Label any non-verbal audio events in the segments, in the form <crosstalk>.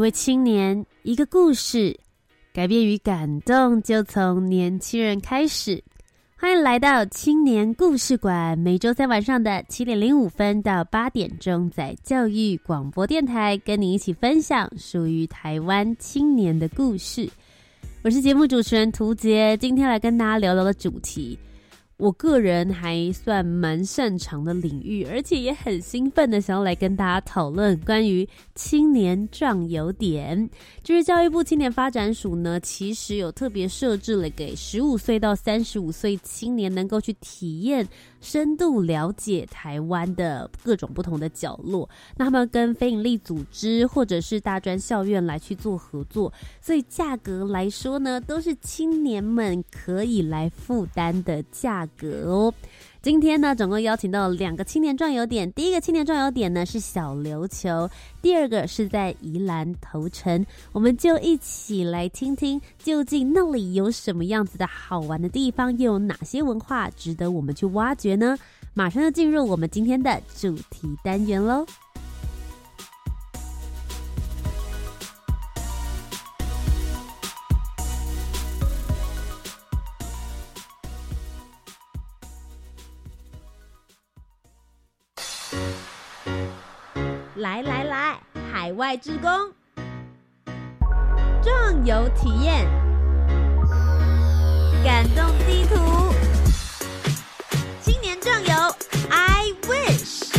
一位青年，一个故事，改变与感动就从年轻人开始。欢迎来到青年故事馆，每周三晚上的七点零五分到八点钟，在教育广播电台跟你一起分享属于台湾青年的故事。我是节目主持人涂杰，今天来跟大家聊聊的主题。我个人还算蛮擅长的领域，而且也很兴奋的想要来跟大家讨论关于青年壮游点。就是教育部青年发展署呢，其实有特别设置了给十五岁到三十五岁青年能够去体验。深度了解台湾的各种不同的角落，那他们跟非营利组织或者是大专校院来去做合作，所以价格来说呢，都是青年们可以来负担的价格哦。今天呢，总共邀请到两个青年壮游点。第一个青年壮游点呢是小琉球，第二个是在宜兰头城。我们就一起来听听，究竟那里有什么样子的好玩的地方，又有哪些文化值得我们去挖掘呢？马上就进入我们今天的主题单元喽。外之功，壮游体验，感动地图，青年壮游，I wish。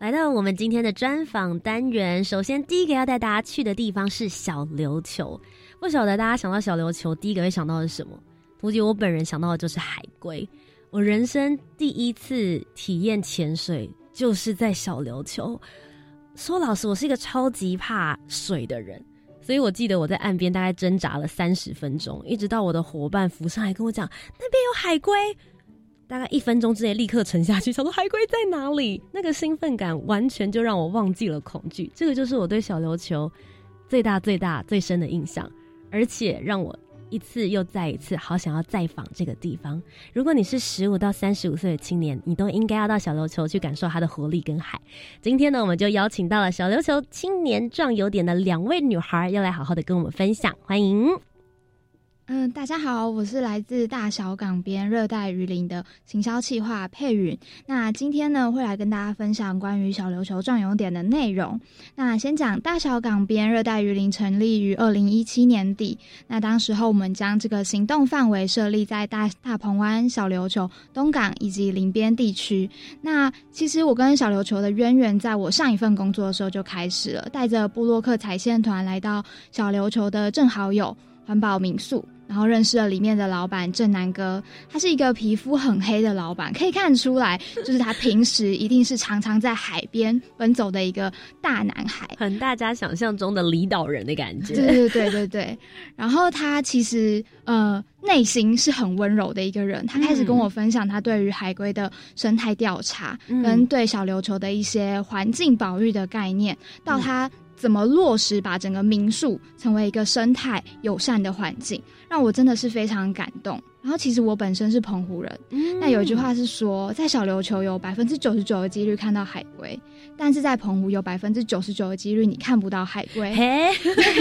来到我们今天的专访单元，首先第一个要带大家去的地方是小琉球。不晓得大家想到小琉球，第一个会想到的是什么？估计我本人想到的就是海龟。我人生第一次体验潜水，就是在小琉球。说老实，我是一个超级怕水的人，所以我记得我在岸边大概挣扎了三十分钟，一直到我的伙伴浮上来跟我讲那边有海龟，大概一分钟之内立刻沉下去，想说海龟在哪里？那个兴奋感完全就让我忘记了恐惧。这个就是我对小琉球最大、最大、最深的印象。而且让我一次又再一次好想要再访这个地方。如果你是十五到三十五岁的青年，你都应该要到小琉球去感受它的活力跟海。今天呢，我们就邀请到了小琉球青年壮有点的两位女孩，要来好好的跟我们分享。欢迎。嗯，大家好，我是来自大小港边热带雨林的行销企划佩允。那今天呢，会来跟大家分享关于小琉球壮游点的内容。那先讲大小港边热带雨林成立于二零一七年底。那当时候我们将这个行动范围设立在大大鹏湾、小琉球、东港以及林边地区。那其实我跟小琉球的渊源，在我上一份工作的时候就开始了，带着布洛克踩线团来到小琉球的正好友环保民宿。然后认识了里面的老板郑南哥，他是一个皮肤很黑的老板，可以看出来，<laughs> 就是他平时一定是常常在海边奔走的一个大男孩，很大家想象中的离岛人的感觉。对对对对对。然后他其实呃内心是很温柔的一个人，他开始跟我分享他对于海龟的生态调查，跟对小琉球的一些环境保育的概念，到他。怎么落实把整个民宿成为一个生态友善的环境，让我真的是非常感动。然后其实我本身是澎湖人，那有一句话是说，在小琉球有百分之九十九的几率看到海龟。但是在澎湖有百分之九十九的几率你看不到海龟，嘿，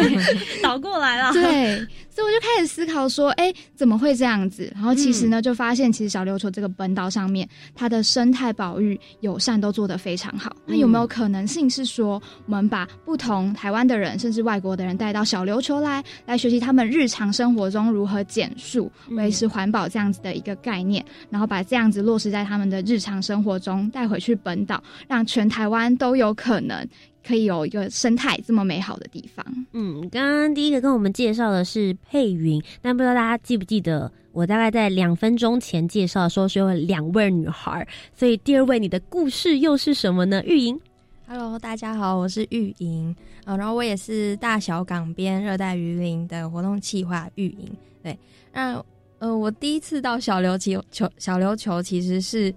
<laughs> 倒过来了。对，所以我就开始思考说，哎，怎么会这样子？然后其实呢，就发现其实小琉球这个本岛上面，它的生态保育友善都做得非常好。那有没有可能性是说，我们把不同台湾的人，甚至外国的人带到小琉球来，来学习他们日常生活中如何减速、维持环保这样子的一个概念，然后把这样子落实在他们的日常生活中，带回去本岛，让全台湾都有可能可以有一个生态这么美好的地方。嗯，刚刚第一个跟我们介绍的是佩云，但不知道大家记不记得，我大概在两分钟前介绍说是有两位女孩，所以第二位你的故事又是什么呢？玉莹。Hello，大家好，我是玉莹，呃，然后我也是大小港边热带鱼林的活动企划玉莹。对，那呃，我第一次到小琉球球小琉球其实是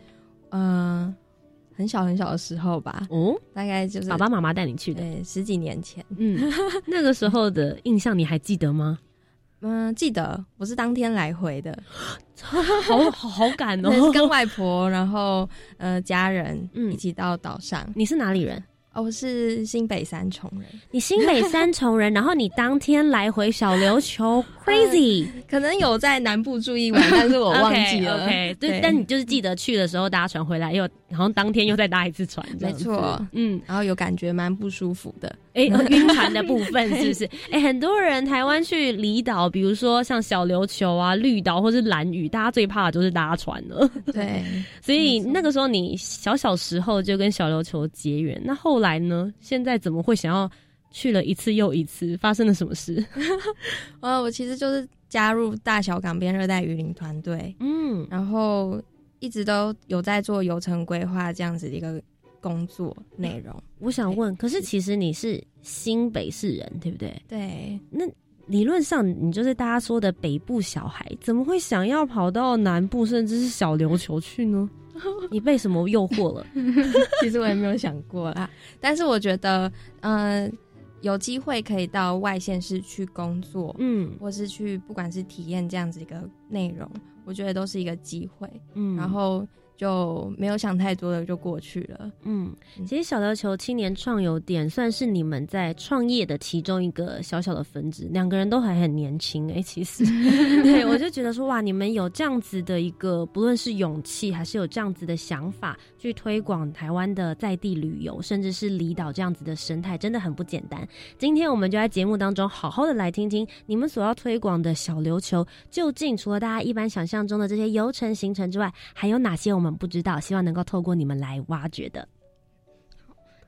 呃很小很小的时候吧，哦，大概就是爸爸妈妈带你去的。对十几年前。嗯，那个时候的印象你还记得吗？<laughs> 嗯、记得我是当天来回的，<laughs> 好好好赶哦，跟哦。外婆，然后呃家人嗯一起到岛上。你是哪里人？哦，我是新北三重人，你新北三重人，<laughs> 然后你当天来回小琉球，crazy。可能有在南部住一晚，但是我忘记了。<laughs> OK，对，但你就是记得去的时候搭船回来，又然后当天又再搭一次船，没错嗯，然后有感觉蛮不舒服的。哎、呃 <laughs> 晕船的部分是不是？哎、很多人台湾去离岛，比如说像小琉球啊、绿岛或是蓝屿，大家最怕的就是搭船了。对，<laughs> 所以那个时候你小小时候就跟小琉球结缘，那后来呢？现在怎么会想要去了一次又一次？发生了什么事？<laughs> 呃，我其实就是加入大小港边热带雨林团队，嗯，然后一直都有在做游程规划这样子的一个工作内容。我想问，可是其实你是新北市人，对不对？对，那理论上你就是大家说的北部小孩，怎么会想要跑到南部甚至是小琉球去呢？<laughs> 你被什么诱惑了？<laughs> 其实我也没有想过啦，但是我觉得，嗯、有机会可以到外县市去工作，嗯或是去不管是体验这样子一个内容，我觉得都是一个机会。嗯然后就没有想太多的就过去了。嗯，其实小琉球青年创游点算是你们在创业的其中一个小小的分支，两个人都还很年轻哎、其实 <laughs> 对我就觉得说哇，你们有这样子的一个，不论是勇气还是有这样子的想法，去推广台湾的在地旅游，甚至是离岛这样子的生态，真的很不简单。今天我们就在节目当中好好的来听听你们所要推广的小琉球，究竟除了大家一般想象中的这些游程行程之外，还有哪些我们不知道？希望能够透过你们来挖掘的。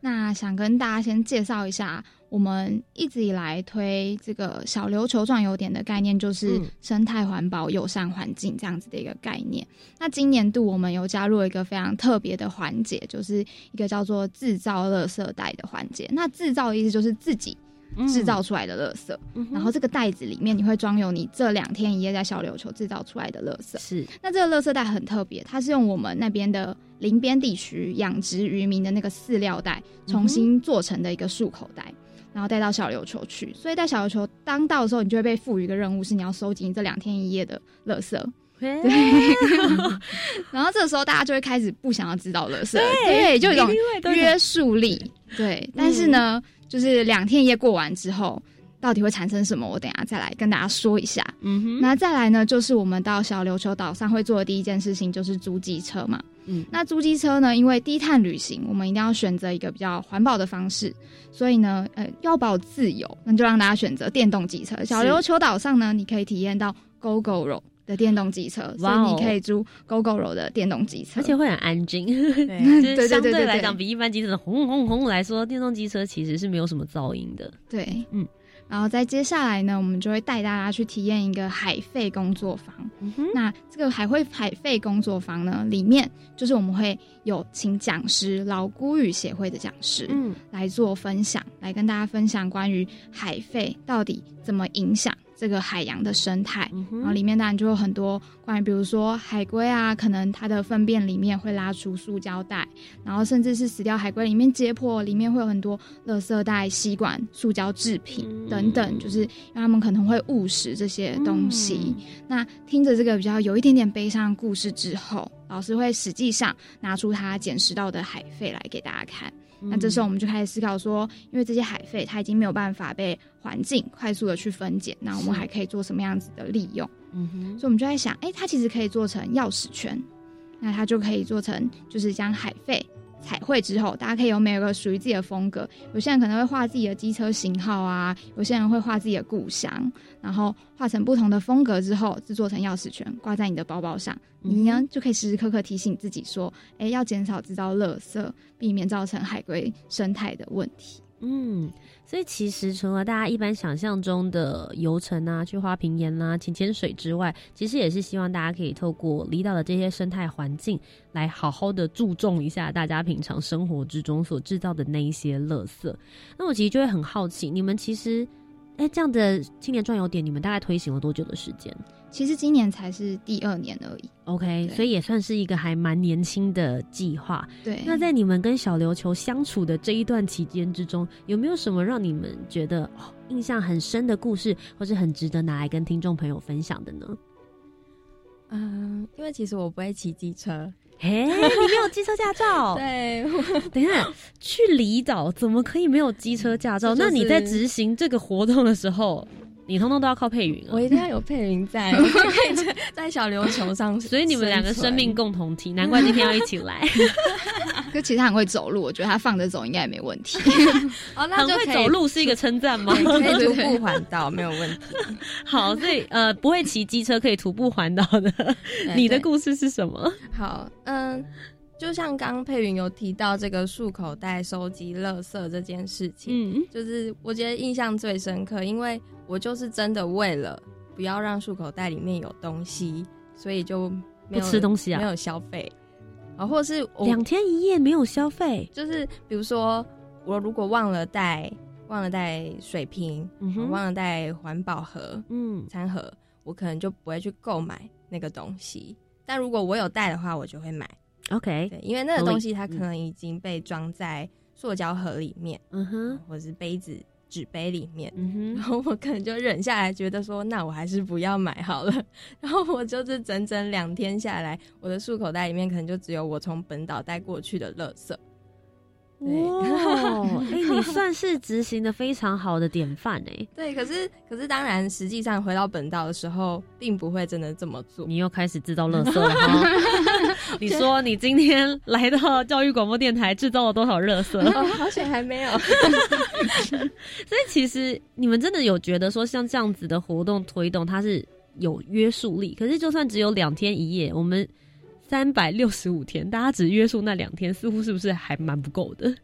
那想跟大家先介绍一下，我们一直以来推这个小琉球壮游点的概念，就是嗯生态环保、友善环境这样子的一个概念。那今年度我们有加入一个非常特别的环节，就是一个叫做制造垃圾袋的环节。那制造的意思就是自己制造出来的垃圾，嗯然后这个袋子里面你会装有你这两天一夜在小琉球制造出来的垃圾。是。那这个垃圾袋很特别，它是用我们那边的林边地区养殖渔民的那个饲料袋重新做成的一个束口袋，然后带到小琉球去。所以在小琉球当到的时候，你就会被赋予一个任务，是你要收集你这两天一夜的垃圾。对，<laughs> 然后这个时候大家就会开始不想要知道垃圾，对，就有一种约束力。对，但是呢，就是两天一夜过完之后。到底会产生什么？我等下再来跟大家说一下。嗯哼，那再来呢，就是我们到小琉球岛上会做的第一件事情就是租机车嘛。嗯那租机车呢，因为低碳旅行，我们一定要选择一个比较环保的方式，所以呢，呃，要保自由，那就让大家选择电动机车。小琉球岛上呢，你可以体验到 GoGo 的电动机车，所以你可以租 GoGoRo 的电动机车，而且会很安静，对，<laughs> 就是对相对对对对。来讲，比一般机车轰轰轰来说，电动机车其实是没有什么噪音的。对，嗯。然后在接下来呢，我们就会带大家去体验一个海费工作坊。嗯哼，那这个海会海费工作坊呢，里面就是我们会有请讲师，老孤语协会的讲师，嗯。来做分享，来跟大家分享关于海费到底怎么影响这个海洋的生态。嗯然后，里面当然就有很多关于，比如说海龟啊，可能它的粪便里面会拉出塑胶袋，然后甚至是死掉海龟里面解剖，里面会有很多垃圾袋、吸管、塑胶制品嗯等等，就是让他们可能会误食这些东西。嗯那听着这个比较有一点点悲伤的故事之后，老师会实际上拿出他捡拾到的海废来给大家看。那这时候我们就开始思考说，因为这些海废它已经没有办法被环境快速的去分解，那我们还可以做什么样子的利用？嗯哼，所以我们就在想，哎、它其实可以做成钥匙圈，那它就可以做成就是将海废彩绘之后，大家可以有每个属于自己的风格。有些人可能会画自己的机车型号啊，有些人会画自己的故乡，然后画成不同的风格之后，制作成钥匙圈，挂在你的包包上。你呢就可以时时刻刻提醒自己说：“哎，要减少制造垃圾，避免造成海龟生态的问题。”嗯。所以其实除了大家一般想象中的游程啊、去花瓶岩啊、潜潜水之外，其实也是希望大家可以透过离岛的这些生态环境，来好好的注重一下大家平常生活之中所制造的那一些垃圾。那我其实就会很好奇，你们其实。哎，这样的青年壮游点，你们大概推行了多久的时间？其实今年才是第二年而已。OK，所以也算是一个还蛮年轻的计划。对。那在你们跟小琉球相处的这一段期间之中，有没有什么让你们觉得印象很深的故事，或是很值得拿来跟听众朋友分享的呢？嗯，因为其实我不会骑机车。哎，<laughs> 你没有机车驾照？对，等一下去离岛怎么可以没有机车驾照？那你在执行这个活动的时候？你通通都要靠配云啊！我一定要有配云在，可 <laughs> 以在在小琉球上。所以你们两个生命共同体，难怪今天要一起来。<laughs> 可其实他很会走路，我觉得他放着走应该也没问题。<laughs> 哦，那就会走路是一个称赞吗？可以徒步环岛没有问题。好，所以呃，不会骑机车可以徒步环岛的，你的故事是什么？好，嗯。就像刚刚佩云有提到这个漱口袋收集垃圾这件事情，嗯，就是我觉得印象最深刻，因为我就是真的为了不要让漱口袋里面有东西，所以就没有吃东西啊，没有消费。啊，或者是两天一夜没有消费，就是比如说我如果忘了带忘了带水瓶，忘了带环保盒，嗯，餐盒，我可能就不会去购买那个东西，但如果我有带的话，我就会买。OK，对，因为那个东西它可能已经被装在塑胶盒里面，嗯哼，或者是杯子、纸杯里面，嗯哼，然后我可能就忍下来，觉得说，那我还是不要买好了。<laughs> 然后我就是整整两天下来，我的漱口袋里面可能就只有我从本岛带过去的垃圾。哇，<laughs> 哎，你算是执行的非常好的典范哎。对，可是可是当然，实际上回到本岛的时候，并不会真的这么做。你又开始制造垃圾了哈。你说你今天来到教育广播电台，制造了多少垃圾？<laughs> 好险还没有。<laughs> 所以其实你们真的有觉得说，像这样子的活动推动，它是有约束力。可是就算只有两天一夜，我们。三百六十五天，大家只约束那两天，似乎是不是还蛮不够的？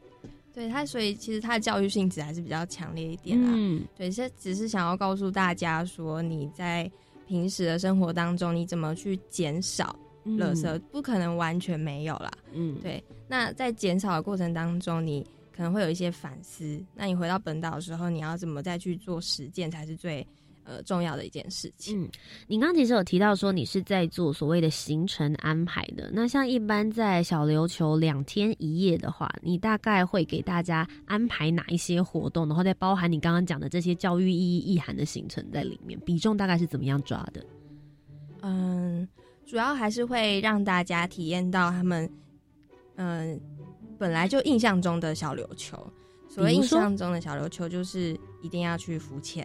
对他，所以其实他的教育性质还是比较强烈一点啦。嗯，对，这只是想要告诉大家说，你在平时的生活当中，你怎么去减少垃圾？不可能完全没有啦。嗯，对。那在减少的过程当中，你可能会有一些反思。那你回到本岛的时候，你要怎么再去做实践，才是最。呃，重要的一件事情。嗯，你刚刚其实有提到说你是在做所谓的行程安排的。那像一般在小琉球两天一夜的话，你大概会给大家安排哪一些活动？然后再包含你刚刚讲的这些教育意义意涵的行程在里面，比重大概是怎么样抓的？嗯，主要还是会让大家体验到他们嗯本来就印象中的小琉球。所谓印象中的小琉球，就是一定要去浮潜。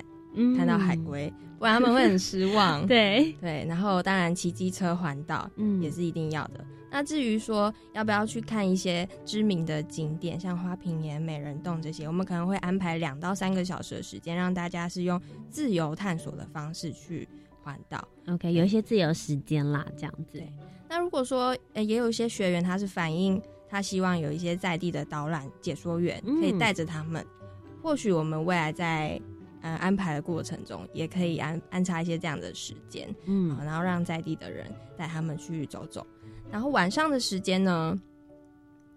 看到海龟，不然他们会很失望。<laughs> 对对，然后当然骑机车环岛，嗯，也是一定要的。那至于说要不要去看一些知名的景点，像花瓶岩、美人洞这些，我们可能会安排两到三个小时的时间，让大家是用自由探索的方式去环岛。OK，有一些自由时间啦，这样子。那如果说呃，也有一些学员他是反映他希望有一些在地的导览解说员可以带着他们，或许我们未来在。呃，安排的过程中也可以安安插一些这样的时间，嗯，然后让在地的人带他们去走走。然后晚上的时间呢，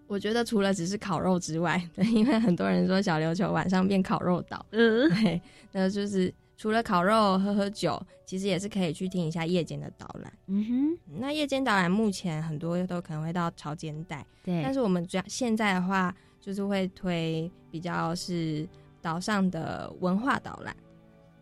我觉得除了只是烤肉之外，对，<laughs> 因为很多人说小琉球晚上变烤肉岛，嗯，对，那就是除了烤肉、喝喝酒，其实也是可以去听一下夜间的导览。嗯哼，那夜间导览目前很多都可能会到潮间带，对，但是我们主要现在的话，就是会推比较是。岛上的文化导览，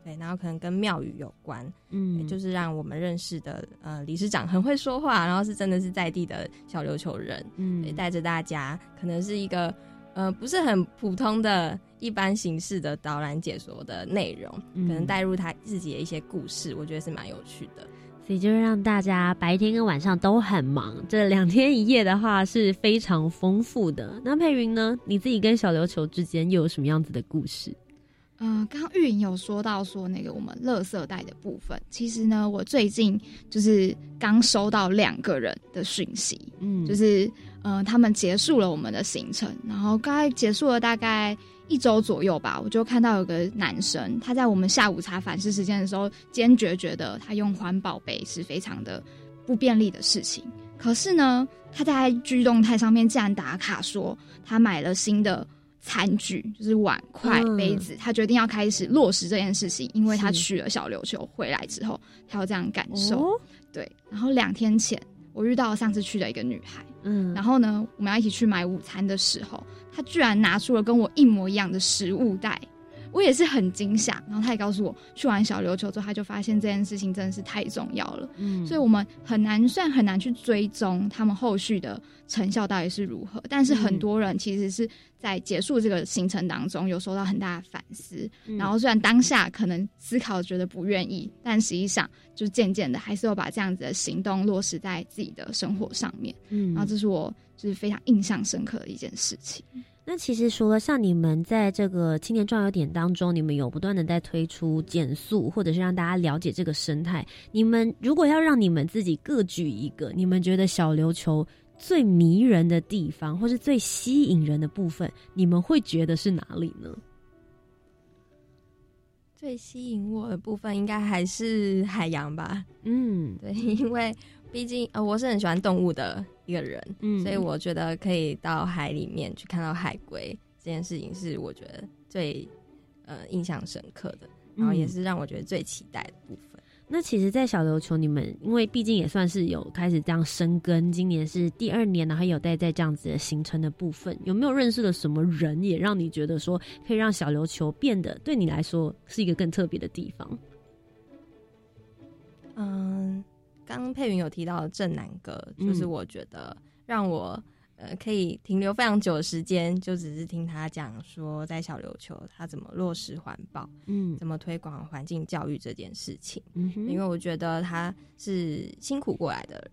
对，然后可能跟庙宇有关，嗯，就是让我们认识的呃理事长很会说话，然后是真的是在地的小琉球人，嗯，带着大家，可能是一个呃不是很普通的一般形式的导览解说的内容，可能带入他自己的一些故事，我觉得是蛮有趣的。所以就是让大家白天跟晚上都很忙。这两天一夜的话是非常丰富的。那佩云呢？你自己跟小琉球之间又有什么样子的故事？嗯，刚刚玉莹有说到说那个我们垃圾袋的部分，其实呢，我最近就是刚收到两个人的讯息，嗯，就是嗯，他们结束了我们的行程，然后刚才结束了大概一周左右吧，我就看到有个男生，他在我们下午茶反思时间的时候，坚决觉得他用环保杯是非常的不便利的事情，可是呢，他在居动态上面竟然打卡说他买了新的。餐具就是碗筷、杯子，他决定要开始落实这件事情，因为他去了小琉球回来之后，他有这样感受。对，然后两天前我遇到上次去的一个女孩，然后呢，我们要一起去买午餐的时候，他居然拿出了跟我一模一样的食物袋。我也是很惊吓，然后他也告诉我，去完小琉球之后，他就发现这件事情真的是太重要了。嗯，所以我们很难，虽然很难去追踪他们后续的成效到底是如何，但是很多人其实是在结束这个行程当中有受到很大的反思。然后虽然当下可能思考觉得不愿意，但实际上就渐渐的还是有把这样子的行动落实在自己的生活上面。嗯，然后这是我就是非常印象深刻的一件事情。那其实除了像你们在这个青年壮游点当中，你们有不断的在推出减速，或者是让大家了解这个生态。你们如果要让你们自己各举一个，你们觉得小琉球最迷人的地方，或是最吸引人的部分，你们会觉得是哪里呢？最吸引我的部分应该还是海洋吧。嗯，对，<laughs> 因为。毕竟，呃，我是很喜欢动物的一个人，嗯，所以我觉得可以到海里面去看到海龟这件事情，是我觉得最呃印象深刻的，然后也是让我觉得最期待的部分。那其实，在小琉球，你们因为毕竟也算是有开始这样生根，今年是第二年，然后有待在这样子的行程的部分，有没有认识了什么人，也让你觉得说可以让小琉球变得对你来说是一个更特别的地方？嗯。刚佩云有提到正南哥，就是我觉得让我呃可以停留非常久的时间，就只是听他讲说在小琉球他怎么落实环保，嗯，怎么推广环境教育这件事情。嗯，因为我觉得他是辛苦过来的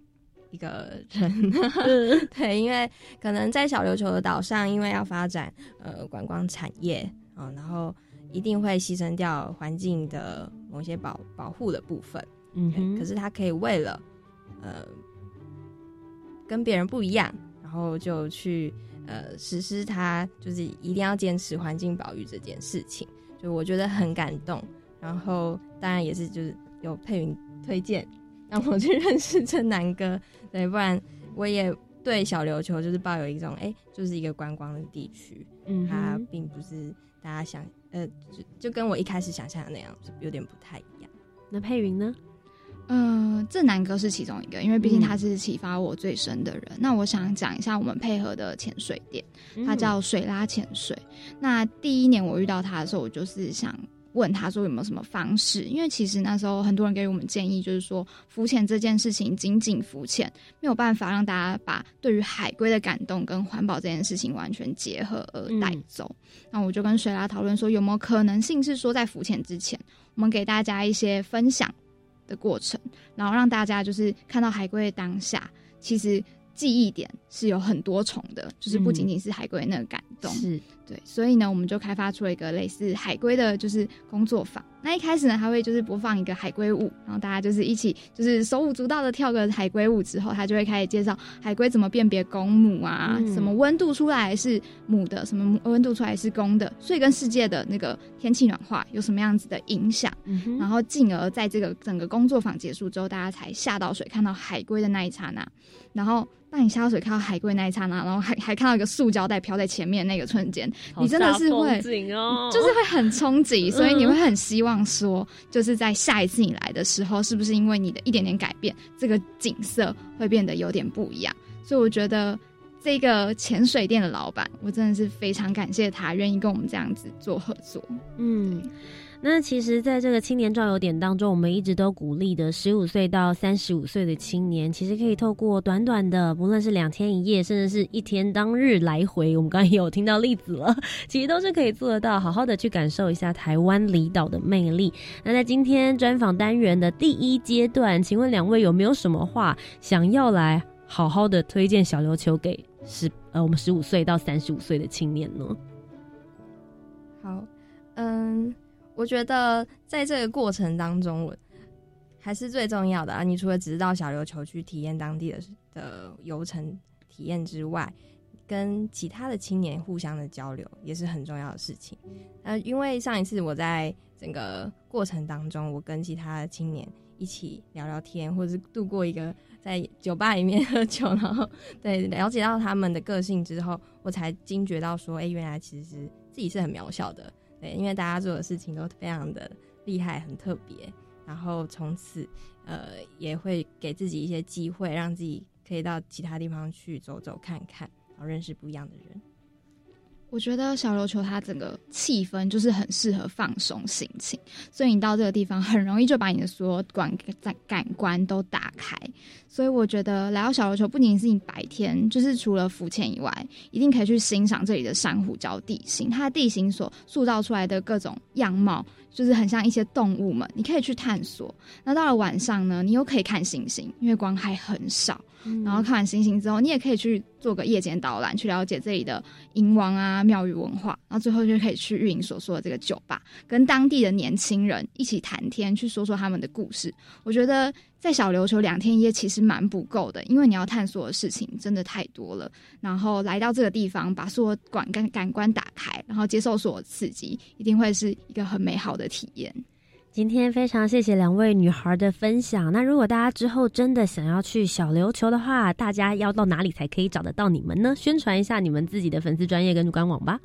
一个人，<laughs> 对，因为可能在小琉球的岛上，因为要发展呃观光产业啊，然后一定会牺牲掉环境的某些保保护的部分。嗯，可是他可以为了，呃，跟别人不一样，然后就去呃实施他就是一定要坚持环境保育这件事情，就我觉得很感动。然后当然也是就是有佩云推荐让我去认识正南哥，对，不然我也对小琉球就是抱有一种哎，就是一个观光的地区，嗯，它并不是大家想呃就就跟我一开始想象的那样，有点不太一样。那佩云呢？嗯，正南哥是其中一个，因为毕竟他是启发我最深的人。那我想讲一下我们配合的潜水店，它叫水拉潜水。那第一年我遇到他的时候，我就是想问他说有没有什么方式，因为其实那时候很多人给我们建议，就是说浮潜这件事情仅仅浮潜没有办法让大家把对于海龟的感动跟环保这件事情完全结合而带走。那我就跟水拉讨论说，有没有可能性是说在浮潜之前，我们给大家一些分享。的过程，然后让大家就是看到海龟的当下，其实记忆点是有很多重的，就是不仅仅是海龟那个感动，是对，所以呢，我们就开发出了一个类似海龟的，就是工作坊。那一开始呢，他会就是播放一个海龟舞，然后大家就是一起就是手舞足蹈的跳个海龟舞之后，他就会开始介绍海龟怎么辨别公母啊，什么温度出来是母的，什么温度出来是公的，所以跟世界的那个天气暖化有什么样子的影响，然后进而在这个整个工作坊结束之后，大家才下到水看到海龟的那一刹那，然后。当你下到水看到海龟那一刹那，然后还还看到一个塑胶袋飘在前面那个瞬间，你真的是会，就是会很憧憬，<laughs> 所以你会很希望说，就是在下一次你来的时候，是不是因为你的一点点改变，这个景色会变得有点不一样？所以我觉得这个潜水店的老板，我真的是非常感谢他愿意跟我们这样子做合作。嗯。那其实，在这个青年壮游点当中，我们一直都鼓励的十五岁到三十五岁的青年，其实可以透过短短的，不论是两天一夜，甚至是一天当日来回，我们刚刚也有听到例子了，其实都是可以做得到，好好的去感受一下台湾离岛的魅力。那在今天专访单元的第一阶段，请问两位有没有什么话想要来好好的推荐小琉球给十呃我们十五岁到三十五岁的青年呢？好，嗯。我觉得在这个过程当中，我还是最重要的啊！你除了只是到小琉球去体验当地的的游程体验之外，跟其他的青年互相的交流也是很重要的事情。呃，因为上一次我在整个过程当中，我跟其他的青年一起聊聊天，或者是度过一个在酒吧里面 <laughs> 喝酒，然后对了解到他们的个性之后，我才惊觉到说，哎，原来其实自己是很渺小的。对，因为大家做的事情都非常的厉害，很特别，然后从此，呃，也会给自己一些机会，让自己可以到其他地方去走走看看，然后认识不一样的人。我觉得小琉球它整个气氛就是很适合放松心情，所以你到这个地方很容易就把你的所有感感官都打开。所以我觉得来到小琉球不仅是你白天，就是除了浮潜以外，一定可以去欣赏这里的珊瑚礁地形，它的地形所塑造出来的各种样貌，就是很像一些动物们，你可以去探索。那到了晚上呢，你又可以看星星，因为光还很少。然后看完星星之后，你也可以去做个夜间导览，去了解这里的银王啊、庙宇文化。然后最后就可以去玉莹所说的这个酒吧，跟当地的年轻人一起谈天，去说说他们的故事。我觉得在小琉球两天一夜其实蛮不够的，因为你要探索的事情真的太多了。然后来到这个地方，把所有感感感官打开，然后接受所有刺激，一定会是一个很美好的体验。今天非常谢谢两位女孩的分享。那如果大家之后真的想要去小琉球的话，大家要到哪里才可以找得到你们呢？宣传一下你们自己的粉丝专业跟官网吧。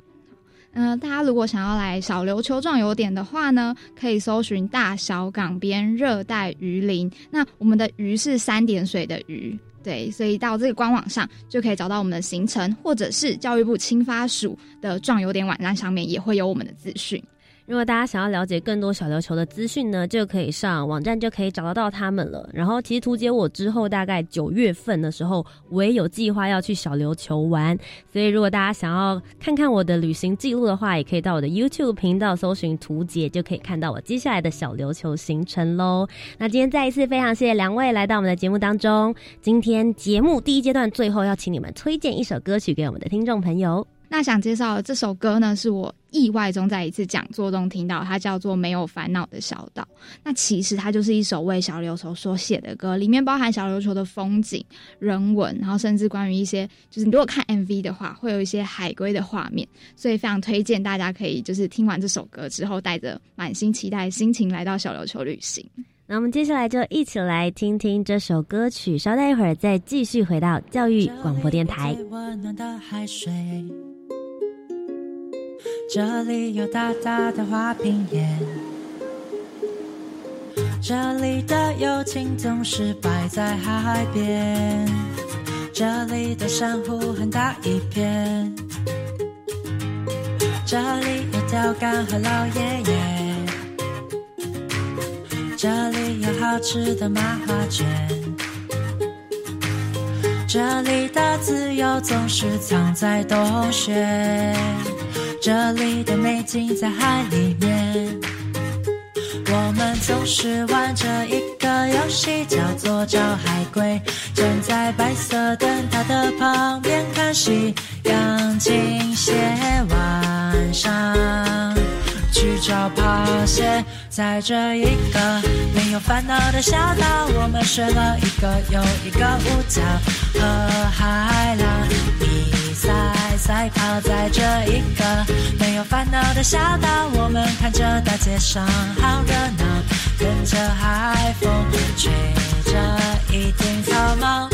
嗯，大家如果想要来小琉球壮游点的话呢，可以搜寻大小港边热带鱼鳞。那我们的鱼是三点水的鱼，对，所以到这个官网上就可以找到我们的行程，或者是教育部青发署的壮游点网站上面也会有我们的资讯。如果大家想要了解更多小琉球的资讯呢，就可以上网站就可以找得到他们了。然后，其实图姐我之后大概九月份的时候，我也有计划要去小琉球玩。所以，如果大家想要看看我的旅行记录的话，也可以到我的 YouTube 频道搜寻图姐，就可以看到我接下来的小琉球行程喽。那今天再一次非常谢谢两位来到我们的节目当中。今天节目第一阶段最后要请你们推荐一首歌曲给我们的听众朋友。那想介绍这首歌呢，是我意外中在一次讲座中听到，它叫做《没有烦恼的小岛》。那其实它就是一首为小琉球所写的歌，里面包含小琉球的风景、人文，然后甚至关于一些，就是如果看 MV 的话，会有一些海龟的画面。所以非常推荐大家可以就是听完这首歌之后，带着满心期待心情来到小琉球旅行。那我们接下来就一起来听听这首歌曲，稍待一会儿再继续回到教育广播电台。这里有大大的花瓶岩，这里的友情总是摆在海边，这里的珊瑚很大一片，这里有钓竿和老爷爷，这里有好吃的麻花卷，这里的自由总是藏在洞穴。这里的美景在海里面，我们总是玩着一个游戏，叫做找海龟。站在白色灯塔的旁边看夕阳倾斜，晚上去找螃蟹。在这一个没有烦恼的小岛，我们学了一个又一个舞蹈，和海浪比赛。赛跑在这一个没有烦恼的小岛，我们看着大街上好热闹，跟着海风吹着一顶草帽。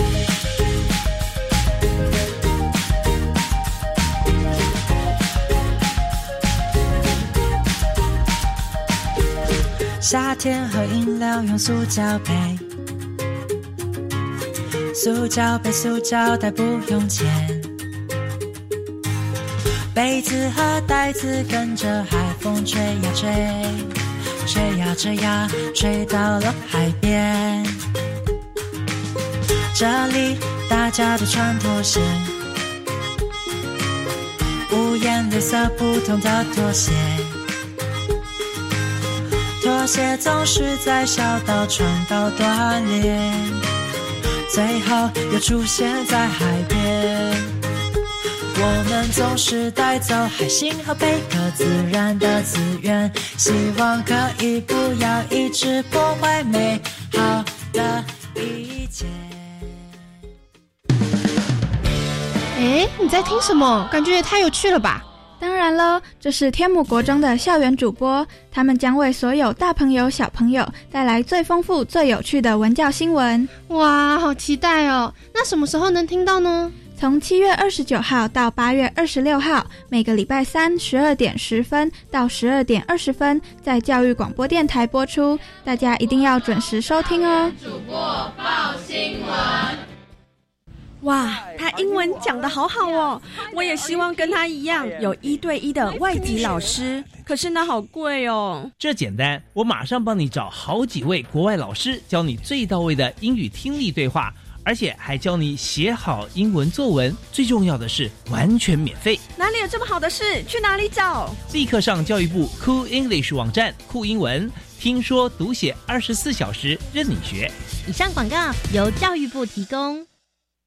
夏天喝饮料用塑胶杯，塑胶杯、塑胶袋不用钱。杯子和袋子跟着海风吹呀吹，吹呀吹呀，吹到了海边。这里大家都穿拖鞋，五颜六色不同的拖鞋。拖鞋总是在小岛船到断裂，最后又出现在海边。我们总是带走海星和贝壳，自然的资源，希望可以不要一直破坏美好的一切。哎，你在听什么？感觉也太有趣了吧！当然喽，这是天母国中的校园主播，他们将为所有大朋友、小朋友带来最丰富、最有趣的文教新闻。哇，好期待哦！那什么时候能听到呢？从七月二十九号到八月二十六号，每个礼拜三十二点十分到十二点二十分，在教育广播电台播出，大家一定要准时收听哦。主播报新闻。哇，他英文讲得好好哦！我也希望跟他一样有一对一的外籍老师，可是那好贵哦。这简单，我马上帮你找好几位国外老师，教你最到位的英语听力对话。而且还教你写好英文作文，最重要的是完全免费。哪里有这么好的事？去哪里找？立刻上教育部 Cool English 网站酷英文，听说读写二十四小时任你学。以上广告由教育部提供。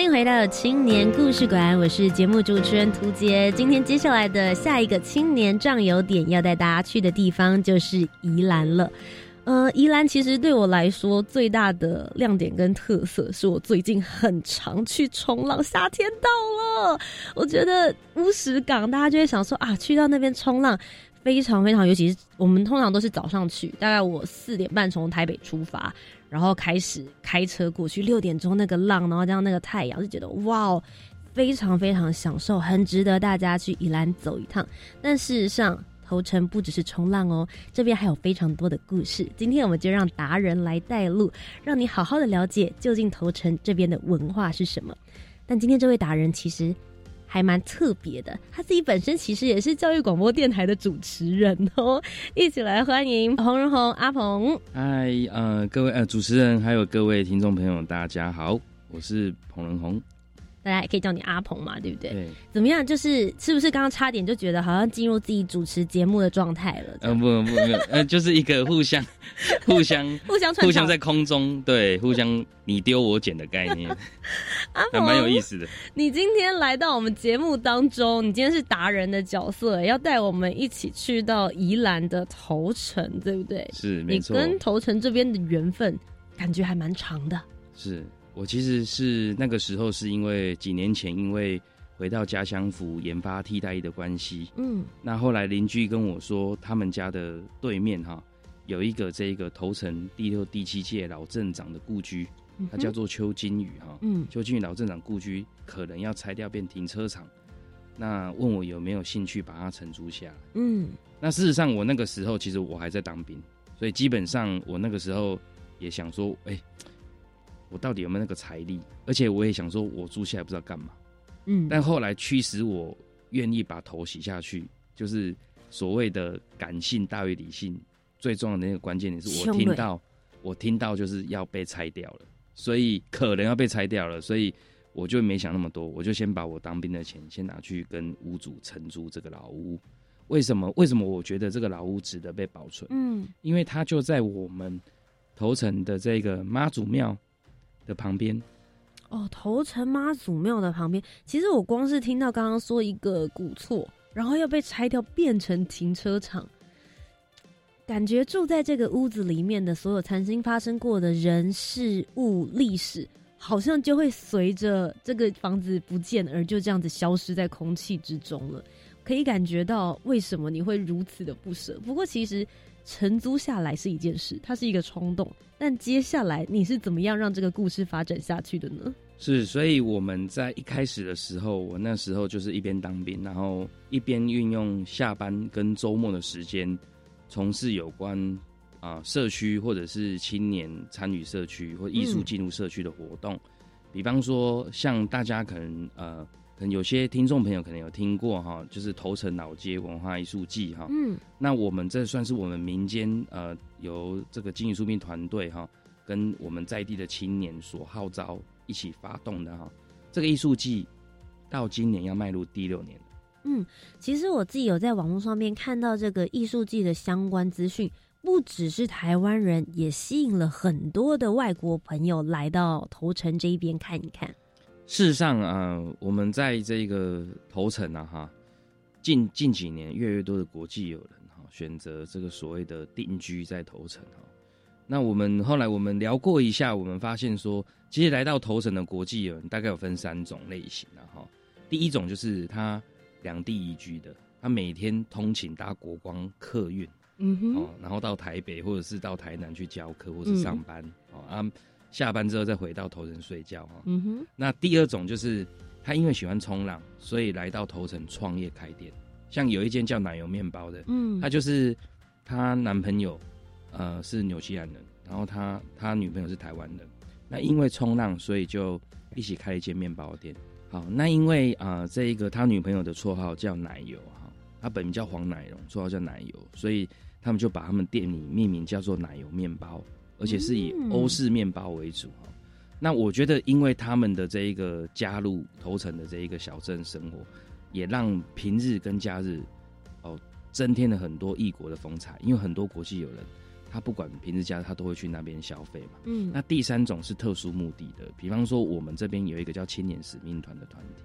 欢迎回到青年故事馆，我是节目主持人涂杰。今天接下来的下一个青年壮游点要带大家去的地方就是宜兰了。呃，宜兰其实对我来说最大的亮点跟特色，是我最近很常去冲浪。夏天到了，我觉得乌石港大家就会想说啊，去到那边冲浪非常非常，尤其是我们通常都是早上去，大概我四点半从台北出发。然后开始开车过去，六点钟那个浪，然后这样那个太阳，就觉得哇哦，非常非常享受，很值得大家去宜兰走一趟。但事实上，头城不只是冲浪哦，这边还有非常多的故事。今天我们就让达人来带路，让你好好的了解究竟头城这边的文化是什么。但今天这位达人其实。还蛮特别的，他自己本身其实也是教育广播电台的主持人哦，一起来欢迎洪仁宏阿鹏。嗨，呃，各位呃主持人还有各位听众朋友，大家好，我是彭仁宏。大家也可以叫你阿鹏嘛，对不对？对。怎么样？就是是不是刚刚差点就觉得好像进入自己主持节目的状态了？嗯，不不不，呃，就是一个互相、<laughs> 互相、互相、互相在空中对，互相你丢我捡的概念，<laughs> 还蛮有意思的。你今天来到我们节目当中，你今天是达人的角色，要带我们一起去到宜兰的头城，对不对？是，没错。你跟头城这边的缘分感觉还蛮长的。是。我其实是那个时候是因为几年前因为回到家乡府研发替代役的关系，嗯，那后来邻居跟我说，他们家的对面哈有一个这个头城第六、第七届老镇长的故居，他叫做邱金宇哈，嗯，邱金宇老镇长故居可能要拆掉变停车场，那问我有没有兴趣把它承租下来，嗯，那事实上我那个时候其实我还在当兵，所以基本上我那个时候也想说，哎。我到底有没有那个财力？而且我也想说，我住下来不知道干嘛。嗯，但后来驱使我愿意把头洗下去，就是所谓的感性大于理性。最重要的那个关键点是我听到，我听到就是要被拆掉了，所以可能要被拆掉了，所以我就没想那么多，我就先把我当兵的钱先拿去跟屋主承租这个老屋。为什么？为什么我觉得这个老屋值得被保存？嗯，因为它就在我们头城的这个妈祖庙的旁边。哦，头城妈祖庙的旁边，其实我光是听到刚刚说一个古厝，然后要被拆掉变成停车场，感觉住在这个屋子里面的所有曾经发生过的人事物历史，好像就会随着这个房子不见而就这样子消失在空气之中了。可以感觉到为什么你会如此的不舍。不过其实承租下来是一件事，它是一个冲动。但接下来你是怎么样让这个故事发展下去的呢？是，所以我们在一开始的时候，我那时候就是一边当兵，然后一边运用下班跟周末的时间，从事有关啊社区或者是青年参与社区或艺术进入社区的活动。比方说，像大家可能呃。可能有些听众朋友可能有听过哈，就是头城老街文化艺术季哈。嗯，那我们这算是我们民间呃，由这个经营书兵团队哈，跟我们在地的青年所号召一起发动的哈。这个艺术季到今年要迈入第六年了。嗯，其实我自己有在网络上面看到这个艺术季的相关资讯，不只是台湾人，也吸引了很多的外国朋友来到头城这一边看一看。事实上啊，我们在这个头城啊，哈，近近几年越来越多的国际友人哈选择这个所谓的定居在头城哈。那我们后来我们聊过一下，我们发现说，其实来到头城的国际友人大概有分三种类型的哈。第一种就是他两地移居的，他每天通勤搭国光客运，嗯哼，哦，然后到台北或者是到台南去教课或者上班，哦啊。下班之后再回到头城睡觉哈。嗯哼。那第二种就是他因为喜欢冲浪，所以来到头城创业开店。像有一间叫奶油面包的，嗯，他就是他男朋友呃是纽西兰人，然后他他女朋友是台湾人。那因为冲浪，所以就一起开了一间面包店。好，那因为啊这一个他女朋友的绰号叫奶油哈，他本名叫黄乃荣，绰号叫奶油，所以他们就把他们店里命名叫做奶油面包。而且是以欧式面包为主哈，那我觉得，因为他们的这一个加入头城的这一个小镇生活，也让平日跟假日哦增添了很多异国的风采。因为很多国际友人，他不管平日假日，他都会去那边消费嘛。嗯。那第三种是特殊目的的，比方说我们这边有一个叫青年使命团的团体，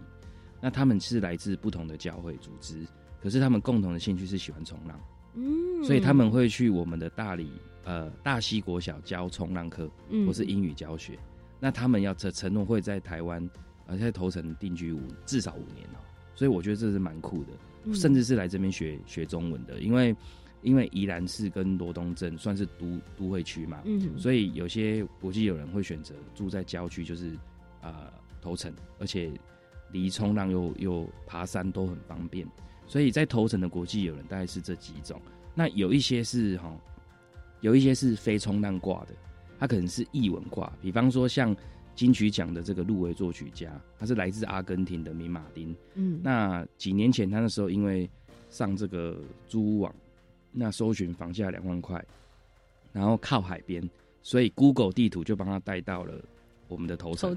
那他们是来自不同的教会组织，可是他们共同的兴趣是喜欢冲浪。嗯。所以他们会去我们的大理。呃，大溪国小教冲浪课，或是英语教学，那他们要承承诺会在台湾，而且投城定居五至少五年哦，所以我觉得这是蛮酷的，甚至是来这边学学中文的，因为因为宜兰市跟罗东镇算是都都会区嘛，嗯，所以有些国际友人会选择住在郊区，就是呃头城，而且离冲浪又又爬山都很方便，所以在头城的国际友人大概是这几种，那有一些是哈。有一些是非冲浪挂的，他可能是译文挂，比方说像金曲奖的这个入围作曲家，他是来自阿根廷的米马丁。嗯，那几年前他那时候因为上这个租屋网，那搜寻房价两万块，然后靠海边，所以 Google 地图就帮他带到了我们的头城。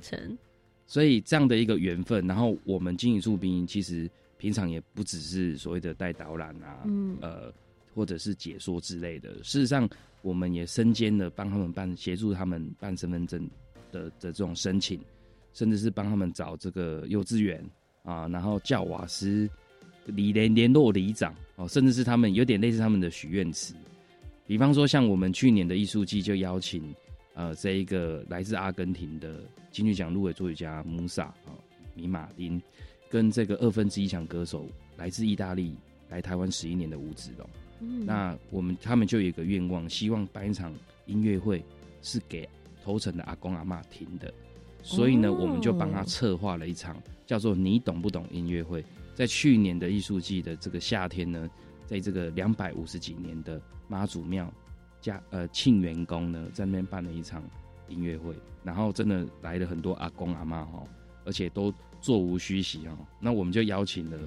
所以这样的一个缘分，然后我们经营驻兵其实平常也不只是所谓的带导览啊，嗯，呃。或者是解说之类的，事实上，我们也身兼的帮他们办协助他们办身份证的的这种申请，甚至是帮他们找这个幼稚园啊，然后教瓦斯、里联联络里长哦，甚至是他们有点类似他们的许愿池。比方说，像我们去年的艺术季就邀请呃这一个来自阿根廷的金曲奖入围作曲家穆萨啊米马丁，跟这个二分之一强歌手来自意大利来台湾十一年的吴子龙。那我们他们就有一个愿望，希望办一场音乐会是给头城的阿公阿妈听的，所以呢，我们就帮他策划了一场叫做“你懂不懂”音乐会。在去年的艺术季的这个夏天呢，在这个两百五十几年的妈祖庙加呃庆元宫呢，在那边办了一场音乐会，然后真的来了很多阿公阿妈哈，而且都座无虚席哈。那我们就邀请了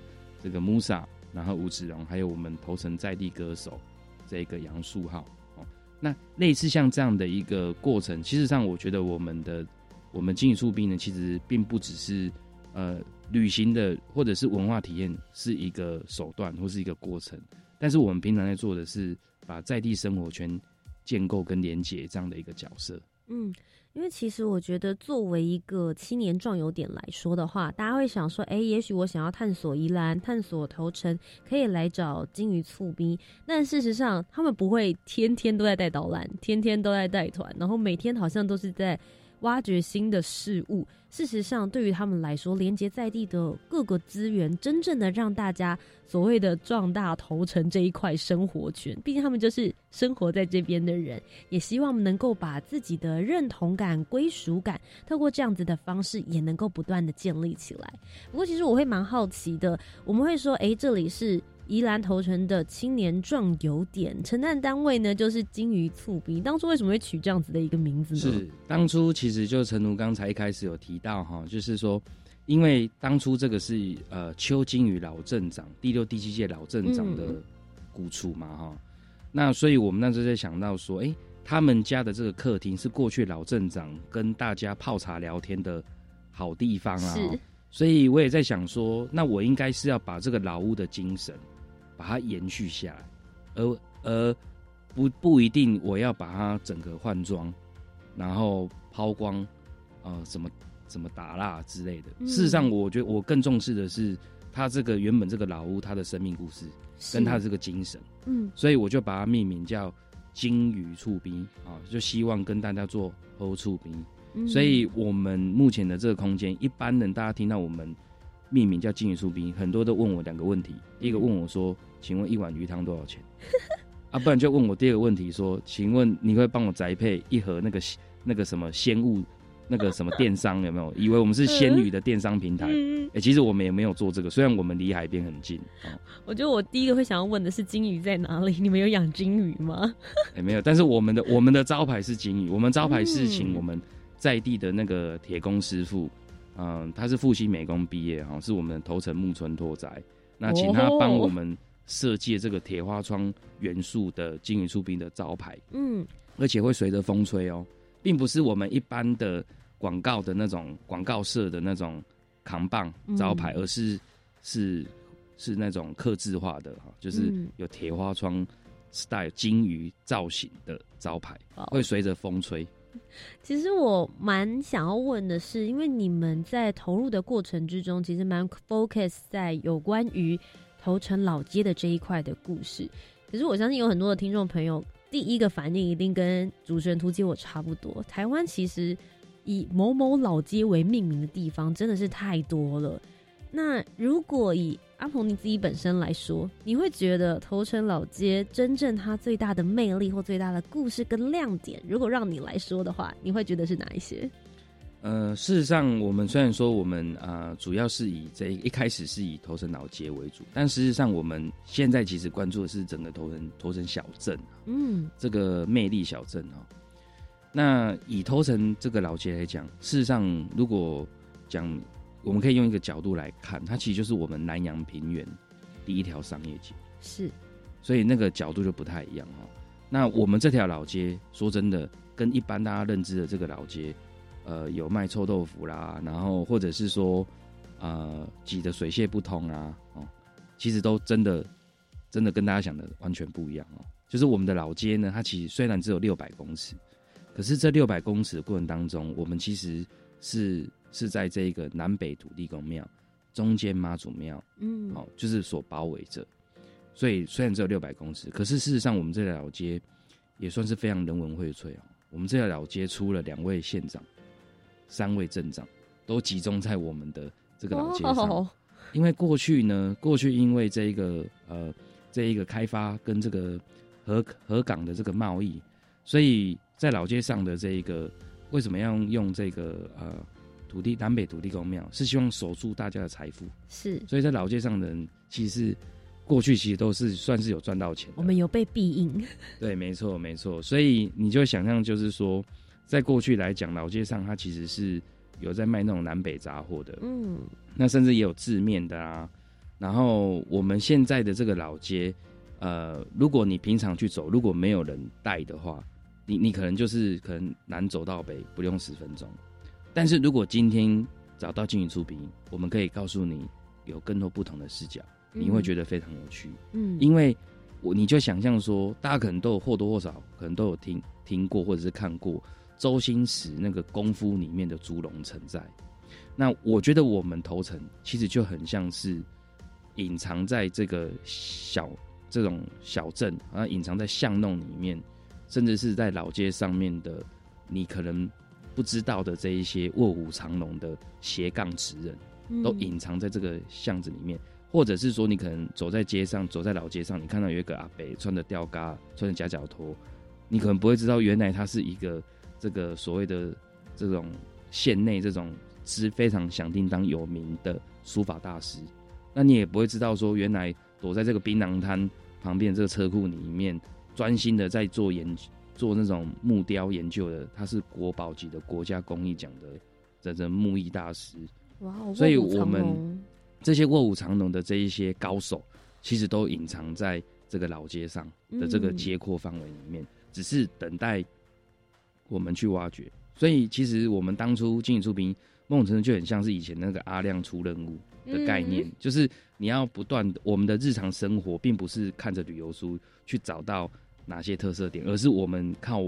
这个穆萨。然后吴子荣，还有我们头城在地歌手这个杨树浩哦，那类似像这样的一个过程，其实上我觉得我们的我们金鱼出兵呢，其实并不只是呃旅行的或者是文化体验是一个手段或是一个过程，但是我们平常在做的是把在地生活圈建构跟连接这样的一个角色。嗯。因为其实我觉得，作为一个青年壮游点来说的话，大家会想说，哎，也许我想要探索宜兰、探索头城，可以来找金鱼醋逼。但事实上，他们不会天天都在带导览，天天都在带团，然后每天好像都是在。挖掘新的事物，事实上，对于他们来说，连接在地的各个资源，真正的让大家所谓的壮大头城这一块生活圈。毕竟他们就是生活在这边的人，也希望能够把自己的认同感、归属感，透过这样子的方式，也能够不断的建立起来。不过，其实我会蛮好奇的，我们会说，哎，这里是。宜兰头城的青年壮游点承担单位呢，就是金鱼醋鼻。当初为什么会取这样子的一个名字呢？是当初其实就陈如刚才一开始有提到哈，就是说，因为当初这个是呃邱金鱼老镇长第六第七届老镇长的古厝嘛哈，那所以我们那时候在想到说，哎，他们家的这个客厅是过去老镇长跟大家泡茶聊天的好地方啊，是所以我也在想说，那我应该是要把这个老屋的精神。把它延续下来，而而不不一定我要把它整个换装，然后抛光，呃，什么什么打蜡之类的。事实上，我觉得我更重视的是它这个原本这个老屋它的生命故事，跟它的这个精神。嗯，所以我就把它命名叫金鱼醋冰啊，就希望跟大家做喝醋冰。所以我们目前的这个空间，一般人大家听到我们命名叫金鱼酥冰，很多都问我两个问题。第一个问我说。请问一碗鱼汤多少钱？<laughs> 啊，不然就问我第二个问题，说，请问你会帮我宅配一盒那个那个什么鲜物，那个什么电商有没有？<laughs> 以为我们是鲜鱼的电商平台？哎，其实我们也没有做这个，虽然我们离海边很近。我觉得我第一个会想要问的是金鱼在哪里？你们有养金鱼吗？哎，<laughs> 没有，但是我们的我们的招牌是金鱼，我们招牌是请我们在地的那个铁工师傅，嗯，他是复兴美工毕业哈，是我们头城木村拓哉，那请他帮我们。设计这个铁花窗元素的金鱼出兵的招牌，嗯，而且会随着风吹哦，并不是我们一般的广告的那种广告社的那种扛棒招牌，而是是是那种刻字化的哈，就是有铁花窗 style 金鱼造型的招牌，会随着风吹。其实我蛮想要问的是，因为你们在投入的过程之中，其实蛮 focus 在有关于。头城老街的这一块的故事，可是我相信有很多的听众朋友，第一个反应一定跟主持人突击我差不多。台湾其实以某某老街为命名的地方真的是太多了。那如果以阿鹏你自己本身来说，你会觉得头城老街真正它最大的魅力或最大的故事跟亮点，如果让你来说的话，你会觉得是哪一些？呃，事实上，我们虽然说我们啊，主要是以这一开始是以头城老街为主，但事实上，我们现在其实关注的是整个头城头城小镇，嗯，这个魅力小镇哦。那以头城这个老街来讲，事实上，如果讲，我们可以用一个角度来看，它其实就是我们南洋平原第一条商业街，是，所以那个角度就不太一样哦。那我们这条老街，说真的，跟一般大家认知的这个老街。呃，有卖臭豆腐啦，然后或者是说，呃，挤得水泄不通啊，哦，其实都真的，真的跟大家想的完全不一样哦。就是我们的老街呢，它其实虽然只有六百公尺，可是这六百公尺的过程当中，我们其实是是在这个南北土地公庙中间妈祖庙，嗯，好，就是所包围着。所以虽然只有六百公尺，可是事实上我们这条老街也算是非常人文荟萃哦。我们这条老街出了两位县长。三位镇长都集中在我们的这个老街上，因为过去呢，过去因为这一个呃这一个开发跟这个河河港的这个贸易，所以在老街上的这一个为什么要用这个呃土地南北土地公庙，是希望守住大家的财富，是，所以在老街上的人其实过去其实都是算是有赚到钱，我们有被庇应，<laughs> 对，没错没错，所以你就想象就是说。在过去来讲，老街上它其实是有在卖那种南北杂货的，嗯，那甚至也有字面的啊。然后我们现在的这个老街，呃，如果你平常去走，如果没有人带的话，你你可能就是可能南走到北不用十分钟。但是如果今天找到金鱼出品，我们可以告诉你有更多不同的视角，你会觉得非常有趣。嗯，因为我你就想象说，大家可能都有或多或少可能都有听听过或者是看过周星驰那个功夫里面的猪笼城在。那我觉得我们头城其实就很像是隐藏在这个小这种小镇啊，隐藏在巷弄里面，甚至是在老街上面的，你可能不知道的这一些卧虎藏龙的斜杠职人，都隐藏在这个巷子里面，或者是说你可能走在街上，走在老街上，你看到有一个阿伯穿着吊嘎，穿着夹脚拖，你可能不会知道原来他是一个这个所谓的这种县内这种。是非常响叮当有名的书法大师，那你也不会知道说，原来躲在这个槟榔摊旁边这个车库里面，专心的在做研做那种木雕研究的，他是国宝级的国家工艺奖的这这木艺大师。哇！所以我们这些卧虎藏龙的这一些高手，其实都隐藏在这个老街上的这个街廓范围里面，只是等待我们去挖掘。所以，其实我们当初经营出品。梦成就很像是以前那个阿亮出任务的概念，就是你要不断我们的日常生活，并不是看着旅游书去找到哪些特色点，而是我们靠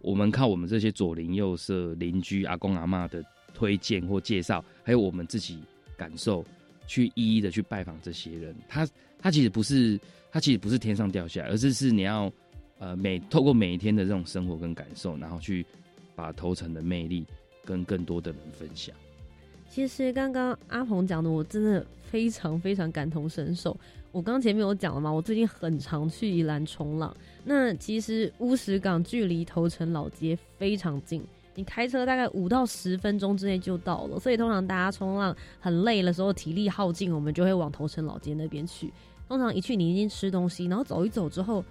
我们靠我们这些左邻右舍、邻居、阿公阿妈的推荐或介绍，还有我们自己感受，去一一的去拜访这些人。他他其实不是他其实不是天上掉下来，而是是你要呃每透过每一天的这种生活跟感受，然后去把头层的魅力跟更多的人分享。其实刚刚阿鹏讲的，我真的非常非常感同身受。我刚前面有讲了嘛，我最近很常去宜兰冲浪。那其实乌石港距离头城老街非常近，你开车大概五到十分钟之内就到了。所以通常大家冲浪很累的时候，体力耗尽，我们就会往头城老街那边去。通常一去你已经吃东西，然后走一走之后，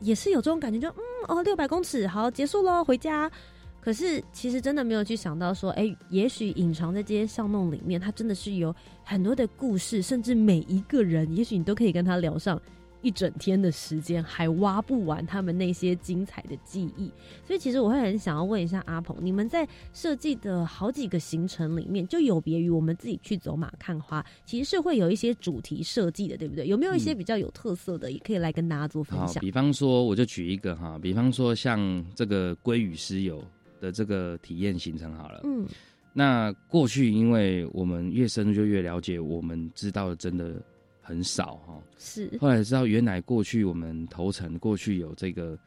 也是有这种感觉，就嗯哦，六百公尺好结束喽，回家。可是，其实真的没有去想到说，哎，也许隐藏在这些巷弄里面，它真的是有很多的故事，甚至每一个人，也许你都可以跟他聊上一整天的时间，还挖不完他们那些精彩的记忆。所以，其实我会很想要问一下阿鹏，你们在设计的好几个行程里面，就有别于我们自己去走马看花，其实是会有一些主题设计的，对不对？有没有一些比较有特色的，也可以来跟大家做分享？比方说，我就举一个哈，比方说像这个鲑鱼私有。的这个体验行程好了，嗯，那过去因为我们越深入就越了解，我们知道的真的很少哈。是，后来知道原来过去我们头城过去有这个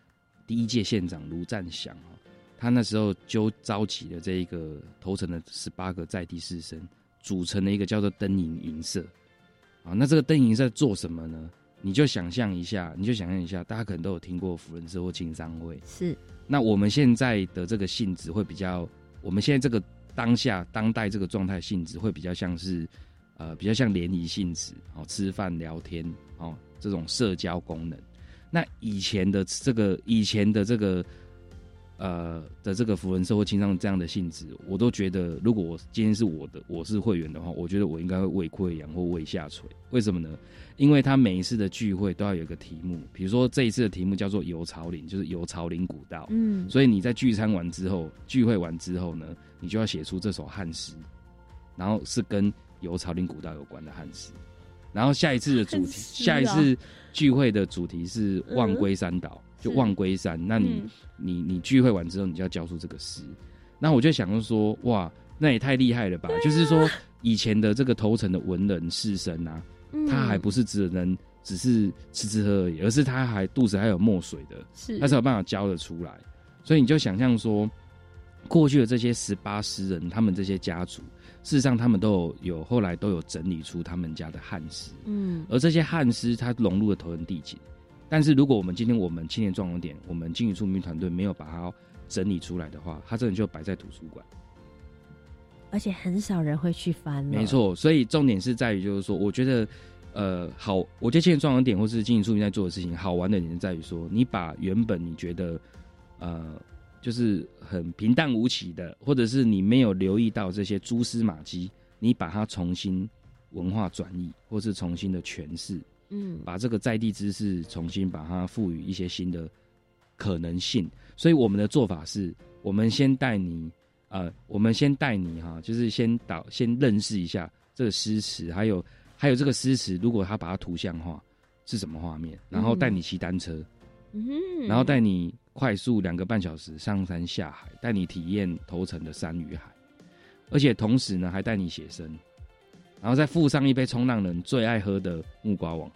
第一届县长卢占祥哈，他那时候就召集了这一个头城的十八个在地士绅，组成了一个叫做灯影银社啊。那这个灯影社做什么呢？你就想象一下，你就想象一下，大家可能都有听过福人社或青商会是。那我们现在的这个性质会比较，我们现在这个当下当代这个状态性质会比较像是，呃，比较像联谊性质，哦，吃饭聊天，哦，这种社交功能。那以前的这个，以前的这个。呃的这个福人社会倾向这样的性质，我都觉得，如果我今天是我的我是会员的话，我觉得我应该会胃溃疡或胃下垂。为什么呢？因为他每一次的聚会都要有一个题目，比如说这一次的题目叫做游朝林，就是游朝林古道。嗯，所以你在聚餐完之后，聚会完之后呢，你就要写出这首汉诗，然后是跟游朝林古道有关的汉诗。然后下一次的主题，下一次聚会的主题是望归山岛。就望归山，那你你你聚会完之后，你就要交出这个诗。那我就想说，哇，那也太厉害了吧！就是说，以前的这个头层的文人士绅啊，他还不是只能只是吃吃喝而已，而是他还肚子还有墨水的，是他才有办法教得出来。所以你就想象说，过去的这些十八诗人，他们这些家族，事实上他们都有有后来都有整理出他们家的汉诗，嗯，而这些汉诗，它融入了头文地景。但是如果我们今天我们青年壮游点，我们经营出名团队没有把它整理出来的话，它真的就摆在图书馆，而且很少人会去翻。没错，所以重点是在于，就是说，我觉得，呃，好，我觉得青年壮游点或是经营出名在做的事情，好玩的点在于说，你把原本你觉得，呃，就是很平淡无奇的，或者是你没有留意到这些蛛丝马迹，你把它重新文化转译，或是重新的诠释。嗯，把这个在地知识重新把它赋予一些新的可能性，所以我们的做法是，我们先带你呃，我们先带你哈，就是先导先认识一下这个诗词，还有还有这个诗词，如果他把它图像化是什么画面，然后带你骑单车，嗯，然后带你快速两个半小时上山下海，带你体验头城的山与海，而且同时呢还带你写生，然后再附上一杯冲浪人最爱喝的木瓜网，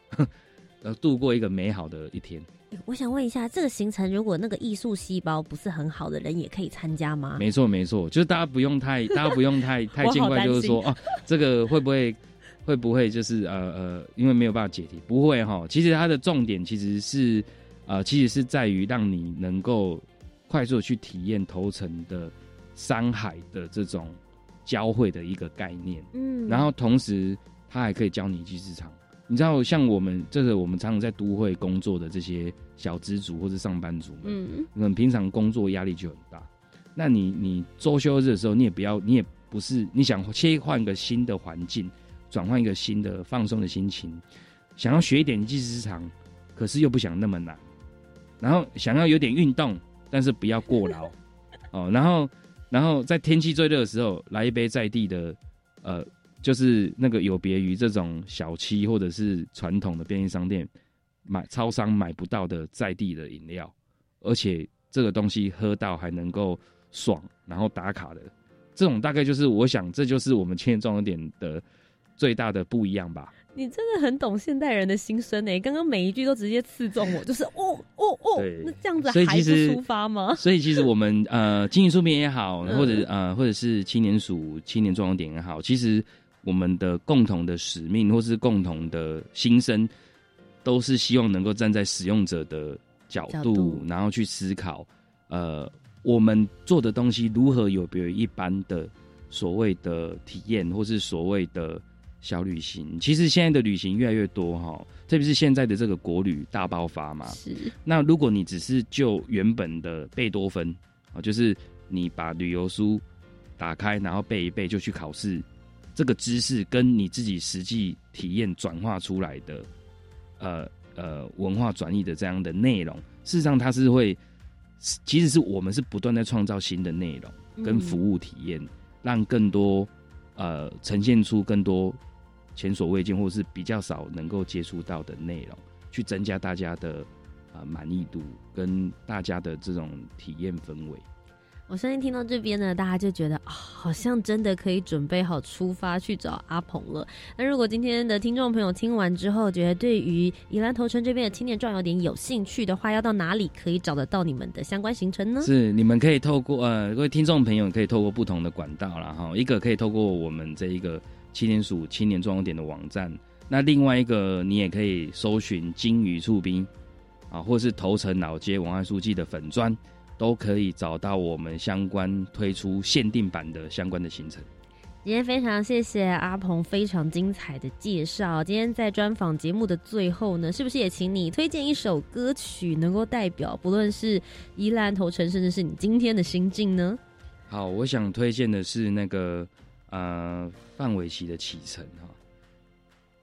然 <laughs> 后度过一个美好的一天。我想问一下，这个行程如果那个艺术细胞不是很好的人也可以参加吗？没错，没错，就是大家不用太，<laughs> 大家不用太太见怪，就是说啊，这个会不会会不会就是呃呃，因为没有办法解题，不会哈。其实它的重点其实是呃，其实是在于让你能够快速去体验头层的山海的这种交汇的一个概念。嗯，然后同时他还可以教你技之长。你知道，像我们这个我们常常在都会工作的这些小资族或者上班族们，嗯，们平常工作压力就很大。那你你周休日的时候，你也不要，你也不是你想切换一个新的环境，转换一个新的放松的心情，想要学一点技之长，可是又不想那么难，然后想要有点运动，但是不要过劳哦。然后然后在天气最热的时候，来一杯在地的呃。就是那个有别于这种小七或者是传统的便利商店买超商买不到的在地的饮料，而且这个东西喝到还能够爽，然后打卡的这种，大概就是我想这就是我们青年壮游点的最大的不一样吧。你真的很懂现代人的心声诶，刚刚每一句都直接刺中我，就是哦哦哦，那这样子还不出发吗？<laughs> 所以其实我们呃经营书面也好，或者呃或者是青年署青年壮游点也好，其实。我们的共同的使命，或是共同的心声，都是希望能够站在使用者的角度，然后去思考，呃，我们做的东西如何有别于一般的所谓的体验，或是所谓的小旅行。其实现在的旅行越来越多哈，特别是现在的这个国旅大爆发嘛。是。那如果你只是就原本的贝多芬啊，就是你把旅游书打开，然后背一背就去考试。这个知识跟你自己实际体验转化出来的，呃呃文化转移的这样的内容，事实上它是会，其实是我们是不断在创造新的内容跟服务体验，让更多呃呈现出更多前所未见或是比较少能够接触到的内容，去增加大家的啊满意度跟大家的这种体验氛围。我相信听到这边呢，大家就觉得啊，好像真的可以准备好出发去找阿鹏了。那如果今天的听众朋友听完之后，觉得对于宜兰头城这边的青年壮游点有兴趣的话，要到哪里可以找得到你们的相关行程呢？是你们可以透过呃，各位听众朋友可以透过不同的管道啦，哈，一个可以透过我们这一个青年署青年壮游点的网站，那另外一个你也可以搜寻金鱼触兵啊，或是头城老街文案书记的粉砖。都可以找到我们相关推出限定版的相关的行程。今天非常谢谢阿鹏非常精彩的介绍。今天在专访节目的最后呢，是不是也请你推荐一首歌曲，能够代表不论是宜兰头城，甚至是你今天的心境呢？好，我想推荐的是那个呃范玮琪的启程哈。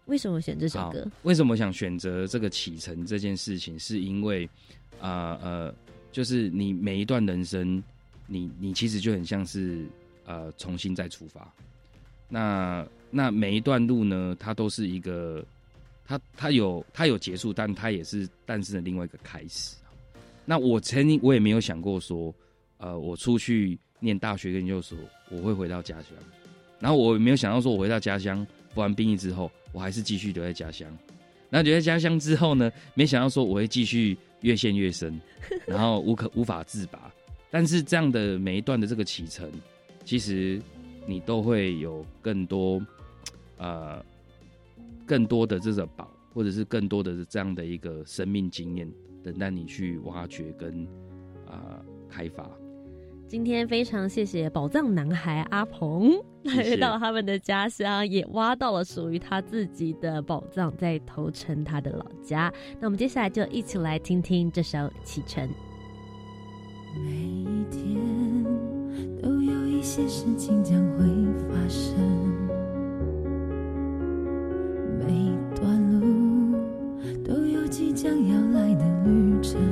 为什么选这首歌？为什么想选择这个启程这件事情？是因为呃呃。就是你每一段人生，你你其实就很像是呃重新再出发。那那每一段路呢，它都是一个，它它有它有结束，但它也是诞生了另外一个开始。那我曾经我也没有想过说，呃，我出去念大学跟研究所，我会回到家乡。然后我也没有想到说，我回到家乡服完兵役之后，我还是继续留在家乡。那留在家乡之后呢，没想到说我会继续。越陷越深，<laughs> 然后无可无法自拔。但是这样的每一段的这个启程，其实你都会有更多呃更多的这个宝，或者是更多的这样的一个生命经验，等待你去挖掘跟啊开发。今天非常谢谢宝藏男孩阿鹏来到他们的家乡，也挖到了属于他自己的宝藏，在头城他的老家。那我们接下来就一起来听听这首《启程》。每一天都有一些事情将会发生，每一段路都有即将要来的旅程。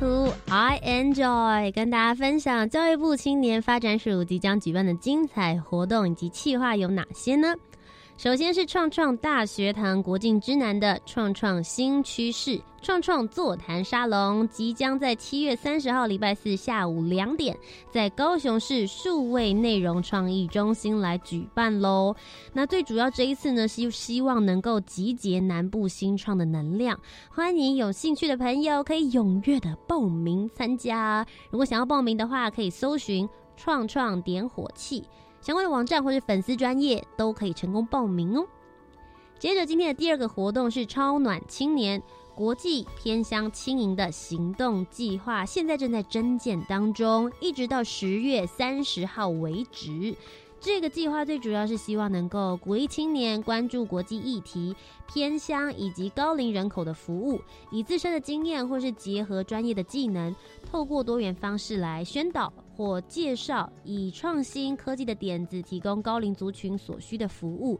图 I enjoy，跟大家分享教育部青年发展署即将举办的精彩活动以及企划有哪些呢？首先是创创大学堂国境之南的创创新趋势创创座谈沙龙，即将在七月三十号礼拜四下午两点，在高雄市数位内容创意中心来举办喽。那最主要这一次呢，是希望能够集结南部新创的能量，欢迎有兴趣的朋友可以踊跃的报名参加。如果想要报名的话，可以搜寻“创创点火器”。相关的网站或是粉丝专业都可以成功报名哦。接着今天的第二个活动是超暖青年国际偏乡轻盈的行动计划，现在正在征建当中，一直到十月三十号为止。这个计划最主要是希望能够鼓励青年关注国际议题、偏乡以及高龄人口的服务，以自身的经验或是结合专业的技能，透过多元方式来宣导或介绍，以创新科技的点子提供高龄族群所需的服务。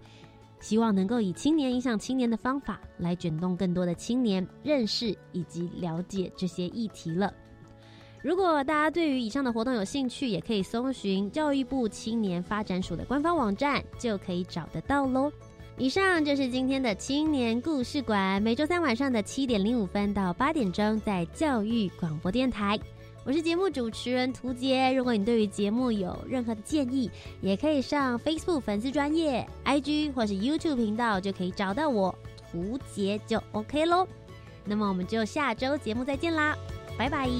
希望能够以青年影响青年的方法来卷动更多的青年认识以及了解这些议题了。如果大家对于以上的活动有兴趣，也可以搜寻教育部青年发展署的官方网站，就可以找得到喽。以上就是今天的青年故事馆，每周三晚上的七点零五分到八点钟，在教育广播电台。我是节目主持人涂杰。如果你对于节目有任何的建议，也可以上 Facebook 粉丝专业、IG 或是 YouTube 频道，就可以找到我涂杰就 OK 喽。那么我们就下周节目再见啦，拜拜。